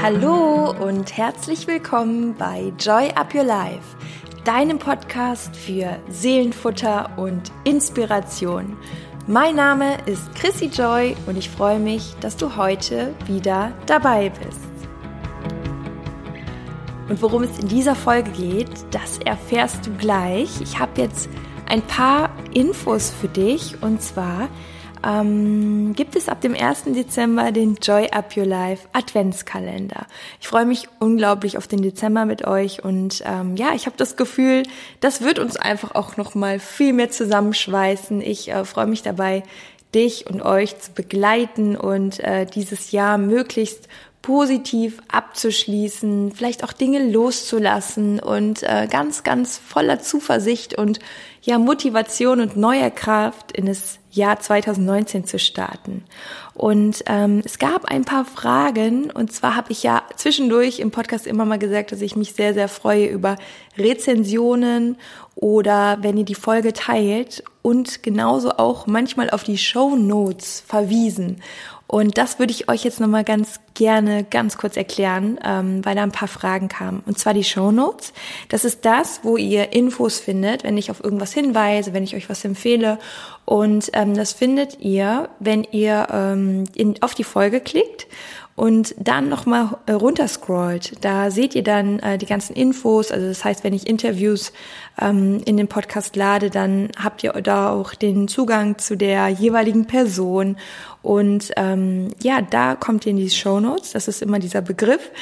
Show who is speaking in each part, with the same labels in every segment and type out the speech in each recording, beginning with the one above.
Speaker 1: Hallo und herzlich willkommen bei Joy Up Your Life, deinem Podcast für Seelenfutter und Inspiration. Mein Name ist Chrissy Joy und ich freue mich, dass du heute wieder dabei bist. Und worum es in dieser Folge geht, das erfährst du gleich. Ich habe jetzt ein paar Infos für dich und zwar ähm, gibt es ab dem 1. Dezember den Joy Up Your Life Adventskalender. Ich freue mich unglaublich auf den Dezember mit euch und ähm, ja, ich habe das Gefühl, das wird uns einfach auch noch mal viel mehr zusammenschweißen. Ich äh, freue mich dabei, dich und euch zu begleiten und äh, dieses Jahr möglichst positiv abzuschließen, vielleicht auch Dinge loszulassen und äh, ganz, ganz voller Zuversicht und ja Motivation und neuer Kraft in das Jahr 2019 zu starten. Und ähm, es gab ein paar Fragen und zwar habe ich ja zwischendurch im Podcast immer mal gesagt, dass ich mich sehr, sehr freue über Rezensionen oder wenn ihr die Folge teilt und genauso auch manchmal auf die Show Notes verwiesen. Und das würde ich euch jetzt nochmal ganz gerne ganz kurz erklären, ähm, weil da ein paar Fragen kamen. Und zwar die Show Notes. Das ist das, wo ihr Infos findet, wenn ich auf irgendwas hinweise, wenn ich euch was empfehle. Und ähm, das findet ihr, wenn ihr ähm, in, auf die Folge klickt und dann nochmal äh, runterscrollt. Da seht ihr dann äh, die ganzen Infos. Also das heißt, wenn ich Interviews ähm, in den Podcast lade, dann habt ihr da auch den Zugang zu der jeweiligen Person. Und ähm, ja, da kommt ihr in die Show Notes. Das ist immer dieser Begriff.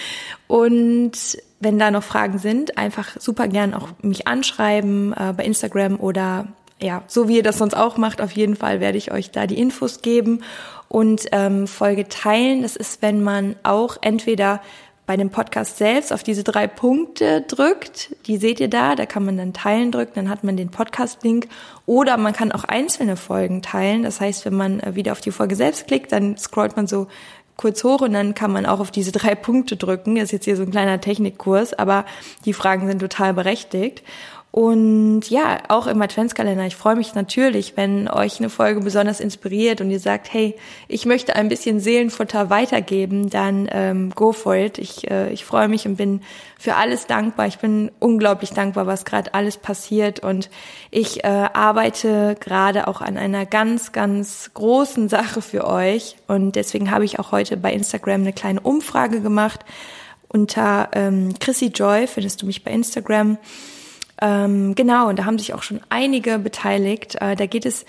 Speaker 1: Und wenn da noch Fragen sind, einfach super gern auch mich anschreiben äh, bei Instagram oder ja, so wie ihr das sonst auch macht, auf jeden Fall werde ich euch da die Infos geben und ähm, Folge teilen. Das ist, wenn man auch entweder bei dem Podcast selbst auf diese drei Punkte drückt, die seht ihr da, da kann man dann teilen drücken, dann hat man den Podcast-Link oder man kann auch einzelne Folgen teilen. Das heißt, wenn man äh, wieder auf die Folge selbst klickt, dann scrollt man so kurz hoch und dann kann man auch auf diese drei Punkte drücken. Das ist jetzt hier so ein kleiner Technikkurs, aber die Fragen sind total berechtigt. Und ja, auch im Adventskalender. Ich freue mich natürlich, wenn euch eine Folge besonders inspiriert und ihr sagt, hey, ich möchte ein bisschen Seelenfutter weitergeben, dann ähm, go for it. Ich, äh, ich freue mich und bin für alles dankbar. Ich bin unglaublich dankbar, was gerade alles passiert. Und ich äh, arbeite gerade auch an einer ganz, ganz großen Sache für euch. Und deswegen habe ich auch heute bei Instagram eine kleine Umfrage gemacht. Unter ähm, Chrissy Joy findest du mich bei Instagram. Ähm, genau, und da haben sich auch schon einige beteiligt. Äh, da geht es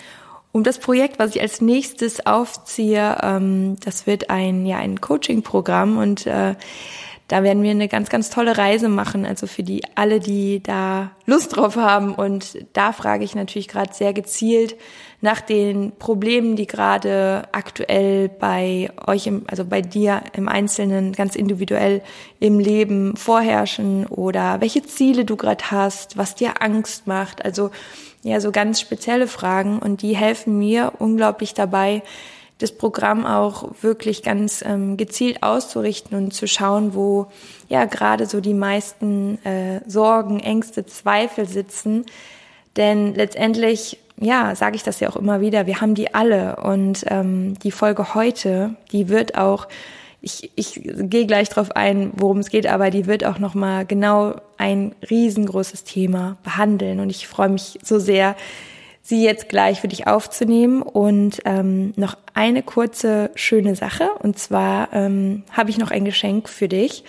Speaker 1: um das Projekt, was ich als nächstes aufziehe. Ähm, das wird ein, ja, ein Coaching-Programm und äh, da werden wir eine ganz, ganz tolle Reise machen. Also für die alle, die da Lust drauf haben. Und da frage ich natürlich gerade sehr gezielt nach den Problemen, die gerade aktuell bei euch, im, also bei dir im Einzelnen, ganz individuell im Leben vorherrschen oder welche Ziele du gerade hast, was dir Angst macht. Also ja, so ganz spezielle Fragen und die helfen mir unglaublich dabei, das Programm auch wirklich ganz ähm, gezielt auszurichten und zu schauen, wo ja gerade so die meisten äh, Sorgen, Ängste, Zweifel sitzen. Denn letztendlich, ja, sage ich das ja auch immer wieder, wir haben die alle. Und ähm, die Folge heute, die wird auch, ich, ich gehe gleich drauf ein, worum es geht, aber die wird auch nochmal genau ein riesengroßes Thema behandeln. Und ich freue mich so sehr, sie jetzt gleich für dich aufzunehmen. Und ähm, noch eine kurze schöne Sache. Und zwar ähm, habe ich noch ein Geschenk für dich.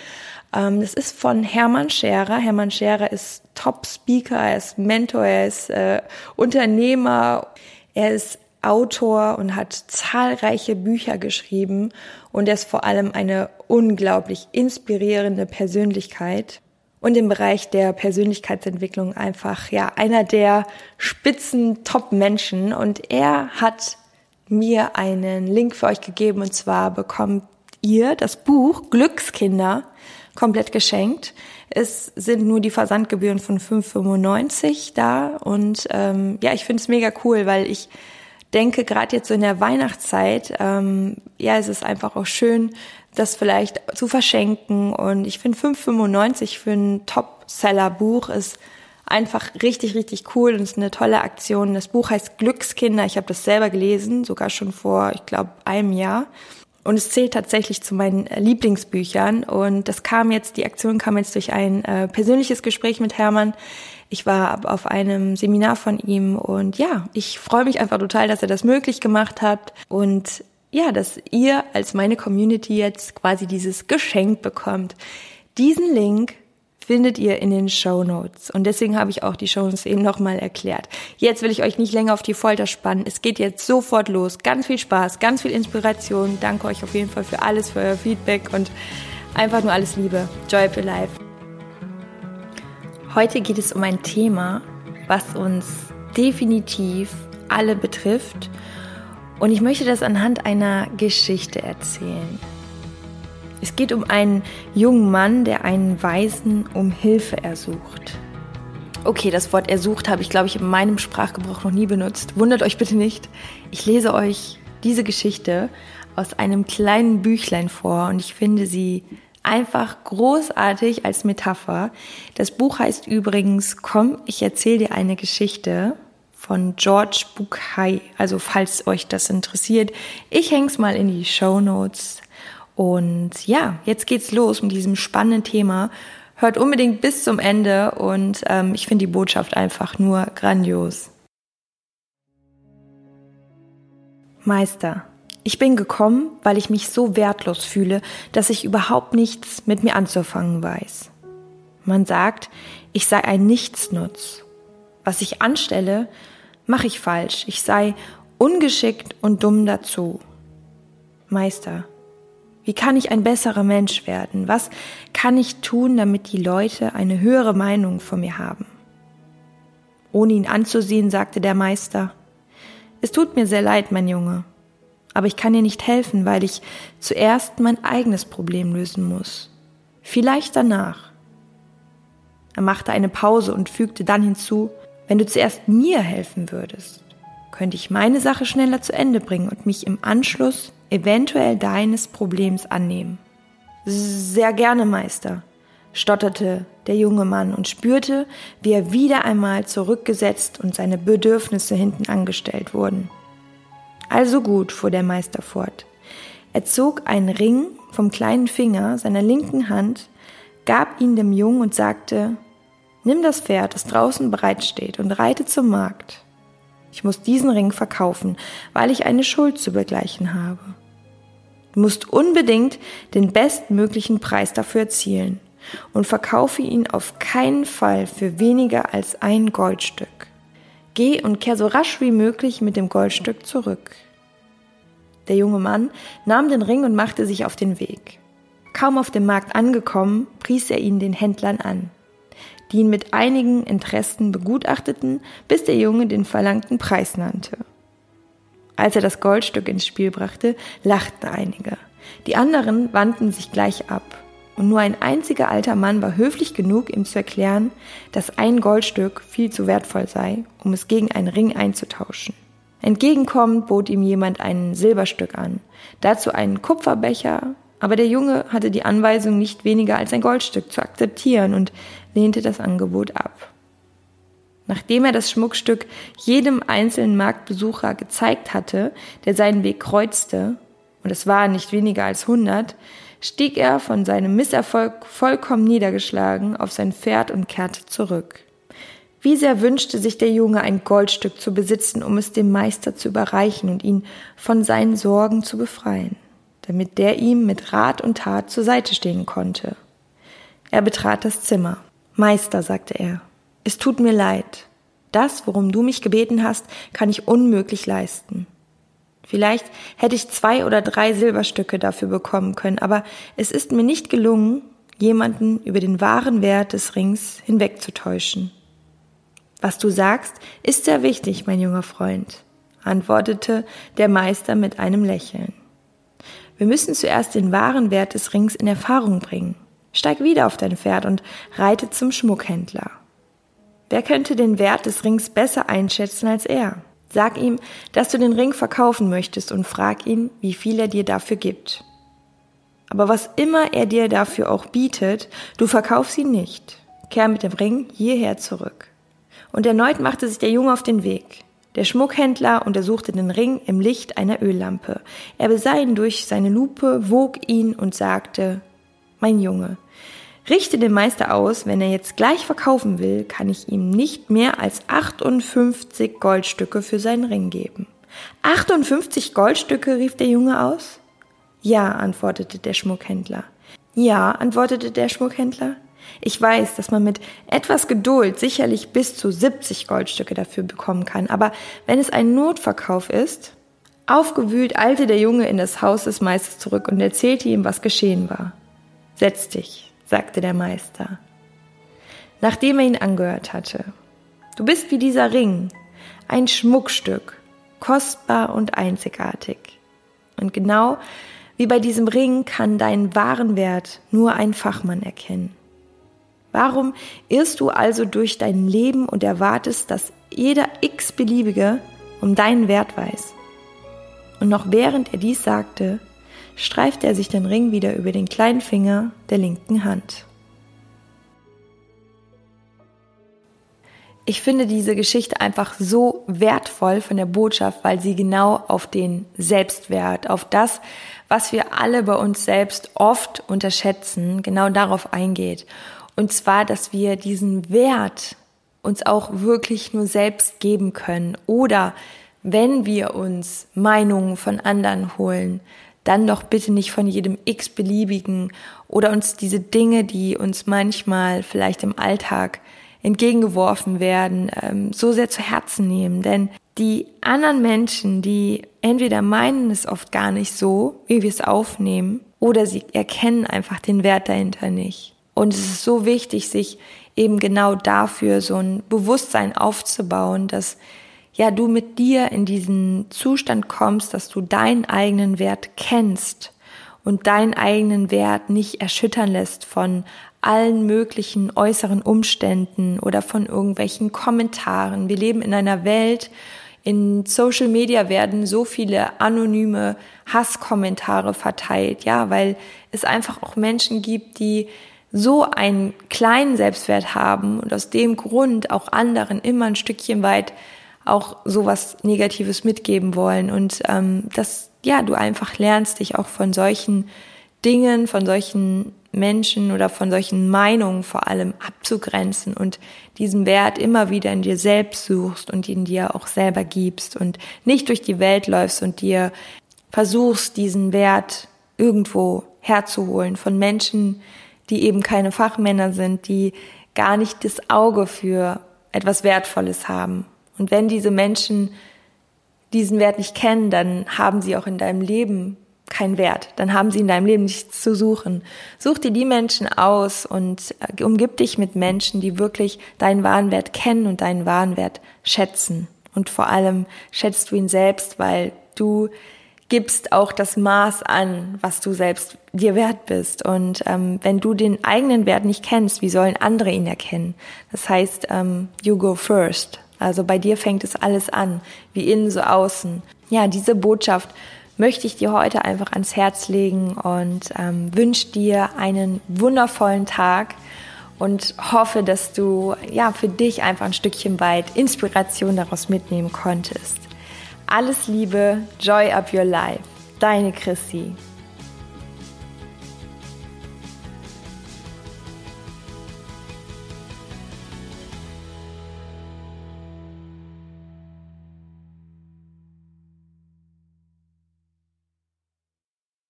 Speaker 1: Ähm, das ist von Hermann Scherer. Hermann Scherer ist Top-Speaker, er ist Mentor, er ist äh, Unternehmer, er ist Autor und hat zahlreiche Bücher geschrieben und er ist vor allem eine unglaublich inspirierende Persönlichkeit und im Bereich der Persönlichkeitsentwicklung einfach ja einer der spitzen Top-Menschen. Und er hat mir einen Link für euch gegeben. Und zwar bekommt ihr das Buch Glückskinder komplett geschenkt. Es sind nur die Versandgebühren von 5,95 da. Und ähm, ja, ich finde es mega cool, weil ich denke, gerade jetzt so in der Weihnachtszeit, ähm, ja, es ist einfach auch schön, das vielleicht zu verschenken. Und ich finde 5,95 für ein Top-Seller-Buch ist einfach richtig, richtig cool und ist eine tolle Aktion. Das Buch heißt Glückskinder. Ich habe das selber gelesen, sogar schon vor, ich glaube, einem Jahr. Und es zählt tatsächlich zu meinen äh, Lieblingsbüchern. Und das kam jetzt, die Aktion kam jetzt durch ein äh, persönliches Gespräch mit Hermann. Ich war auf einem Seminar von ihm und ja, ich freue mich einfach total, dass er das möglich gemacht hat und ja, dass ihr als meine Community jetzt quasi dieses Geschenk bekommt. Diesen Link findet ihr in den Show Notes. Und deswegen habe ich auch die Show Notes eben nochmal erklärt. Jetzt will ich euch nicht länger auf die Folter spannen. Es geht jetzt sofort los. Ganz viel Spaß, ganz viel Inspiration. Danke euch auf jeden Fall für alles, für euer Feedback und einfach nur alles Liebe. Joy for Life. Heute geht es um ein Thema, was uns definitiv alle betrifft. Und ich möchte das anhand einer Geschichte erzählen. Es geht um einen jungen Mann, der einen Weisen um Hilfe ersucht. Okay, das Wort ersucht habe ich, glaube ich, in meinem Sprachgebrauch noch nie benutzt. Wundert euch bitte nicht. Ich lese euch diese Geschichte aus einem kleinen Büchlein vor und ich finde sie einfach großartig als Metapher. Das Buch heißt übrigens Komm, ich erzähle dir eine Geschichte von George Bukai. Also falls euch das interessiert, ich hänge es mal in die Show Notes. Und ja, jetzt geht's los mit diesem spannenden Thema. Hört unbedingt bis zum Ende und ähm, ich finde die Botschaft einfach nur grandios. Meister, ich bin gekommen, weil ich mich so wertlos fühle, dass ich überhaupt nichts mit mir anzufangen weiß. Man sagt, ich sei ein Nichtsnutz. Was ich anstelle, mache ich falsch. Ich sei ungeschickt und dumm dazu. Meister, wie kann ich ein besserer Mensch werden? Was kann ich tun, damit die Leute eine höhere Meinung von mir haben? Ohne ihn anzusehen, sagte der Meister, es tut mir sehr leid, mein Junge, aber ich kann dir nicht helfen, weil ich zuerst mein eigenes Problem lösen muss. Vielleicht danach. Er machte eine Pause und fügte dann hinzu, wenn du zuerst mir helfen würdest, könnte ich meine Sache schneller zu Ende bringen und mich im Anschluss eventuell deines Problems annehmen. Sehr gerne, Meister, stotterte der junge Mann und spürte, wie er wieder einmal zurückgesetzt und seine Bedürfnisse hinten angestellt wurden. Also gut, fuhr der Meister fort. Er zog einen Ring vom kleinen Finger seiner linken Hand, gab ihn dem Jungen und sagte, Nimm das Pferd, das draußen bereitsteht, und reite zum Markt. Ich muss diesen Ring verkaufen, weil ich eine Schuld zu begleichen habe. Du musst unbedingt den bestmöglichen Preis dafür erzielen und verkaufe ihn auf keinen Fall für weniger als ein Goldstück. Geh und kehr so rasch wie möglich mit dem Goldstück zurück. Der junge Mann nahm den Ring und machte sich auf den Weg. Kaum auf dem Markt angekommen, pries er ihn den Händlern an die ihn mit einigen Interessen begutachteten, bis der Junge den verlangten Preis nannte. Als er das Goldstück ins Spiel brachte, lachten einige. Die anderen wandten sich gleich ab. Und nur ein einziger alter Mann war höflich genug, ihm zu erklären, dass ein Goldstück viel zu wertvoll sei, um es gegen einen Ring einzutauschen. Entgegenkommend bot ihm jemand ein Silberstück an, dazu einen Kupferbecher, aber der Junge hatte die Anweisung, nicht weniger als ein Goldstück zu akzeptieren und lehnte das Angebot ab. Nachdem er das Schmuckstück jedem einzelnen Marktbesucher gezeigt hatte, der seinen Weg kreuzte, und es waren nicht weniger als hundert, stieg er von seinem Misserfolg vollkommen niedergeschlagen auf sein Pferd und kehrte zurück. Wie sehr wünschte sich der Junge ein Goldstück zu besitzen, um es dem Meister zu überreichen und ihn von seinen Sorgen zu befreien damit der ihm mit Rat und Tat zur Seite stehen konnte. Er betrat das Zimmer. Meister, sagte er, es tut mir leid. Das, worum du mich gebeten hast, kann ich unmöglich leisten. Vielleicht hätte ich zwei oder drei Silberstücke dafür bekommen können, aber es ist mir nicht gelungen, jemanden über den wahren Wert des Rings hinwegzutäuschen. Was du sagst, ist sehr wichtig, mein junger Freund, antwortete der Meister mit einem Lächeln. Wir müssen zuerst den wahren Wert des Rings in Erfahrung bringen. Steig wieder auf dein Pferd und reite zum Schmuckhändler. Wer könnte den Wert des Rings besser einschätzen als er? Sag ihm, dass du den Ring verkaufen möchtest und frag ihn, wie viel er dir dafür gibt. Aber was immer er dir dafür auch bietet, du verkaufst ihn nicht. Kehr mit dem Ring hierher zurück. Und erneut machte sich der Junge auf den Weg. Der Schmuckhändler untersuchte den Ring im Licht einer Öllampe. Er besah ihn durch seine Lupe, wog ihn und sagte, Mein Junge, richte den Meister aus, wenn er jetzt gleich verkaufen will, kann ich ihm nicht mehr als 58 Goldstücke für seinen Ring geben. 58 Goldstücke, rief der Junge aus. Ja, antwortete der Schmuckhändler. Ja, antwortete der Schmuckhändler. Ich weiß, dass man mit etwas Geduld sicherlich bis zu 70 Goldstücke dafür bekommen kann, aber wenn es ein Notverkauf ist, aufgewühlt eilte der Junge in das Haus des Meisters zurück und erzählte ihm, was geschehen war. Setz dich, sagte der Meister, nachdem er ihn angehört hatte. Du bist wie dieser Ring, ein Schmuckstück, kostbar und einzigartig. Und genau wie bei diesem Ring kann deinen wahren Wert nur ein Fachmann erkennen. Warum irrst du also durch dein Leben und erwartest, dass jeder x-beliebige um deinen Wert weiß? Und noch während er dies sagte, streifte er sich den Ring wieder über den kleinen Finger der linken Hand. Ich finde diese Geschichte einfach so wertvoll von der Botschaft, weil sie genau auf den Selbstwert, auf das, was wir alle bei uns selbst oft unterschätzen, genau darauf eingeht. Und zwar, dass wir diesen Wert uns auch wirklich nur selbst geben können. Oder wenn wir uns Meinungen von anderen holen, dann doch bitte nicht von jedem x-beliebigen oder uns diese Dinge, die uns manchmal vielleicht im Alltag entgegengeworfen werden, ähm, so sehr zu Herzen nehmen. Denn die anderen Menschen, die entweder meinen es oft gar nicht so, wie wir es aufnehmen, oder sie erkennen einfach den Wert dahinter nicht. Und es ist so wichtig, sich eben genau dafür so ein Bewusstsein aufzubauen, dass ja du mit dir in diesen Zustand kommst, dass du deinen eigenen Wert kennst und deinen eigenen Wert nicht erschüttern lässt von allen möglichen äußeren Umständen oder von irgendwelchen Kommentaren. Wir leben in einer Welt, in Social Media werden so viele anonyme Hasskommentare verteilt, ja, weil es einfach auch Menschen gibt, die so einen kleinen Selbstwert haben und aus dem Grund auch anderen immer ein Stückchen weit auch sowas Negatives mitgeben wollen und ähm, dass ja du einfach lernst dich auch von solchen Dingen, von solchen Menschen oder von solchen Meinungen vor allem abzugrenzen und diesen Wert immer wieder in dir selbst suchst und ihn dir auch selber gibst und nicht durch die Welt läufst und dir versuchst, diesen Wert irgendwo herzuholen von Menschen, die eben keine Fachmänner sind, die gar nicht das Auge für etwas Wertvolles haben. Und wenn diese Menschen diesen Wert nicht kennen, dann haben sie auch in deinem Leben keinen Wert. Dann haben sie in deinem Leben nichts zu suchen. Such dir die Menschen aus und äh, umgib dich mit Menschen, die wirklich deinen wahren Wert kennen und deinen wahren Wert schätzen. Und vor allem schätzt du ihn selbst, weil du gibst auch das Maß an, was du selbst dir wert bist. Und ähm, wenn du den eigenen Wert nicht kennst, wie sollen andere ihn erkennen? Das heißt, ähm, you go first. Also bei dir fängt es alles an, wie innen so außen. Ja, diese Botschaft möchte ich dir heute einfach ans Herz legen und ähm, wünsche dir einen wundervollen Tag und hoffe, dass du ja für dich einfach ein Stückchen weit Inspiration daraus mitnehmen konntest. Alles Liebe, Joy Up Your Life. Deine Chrissy.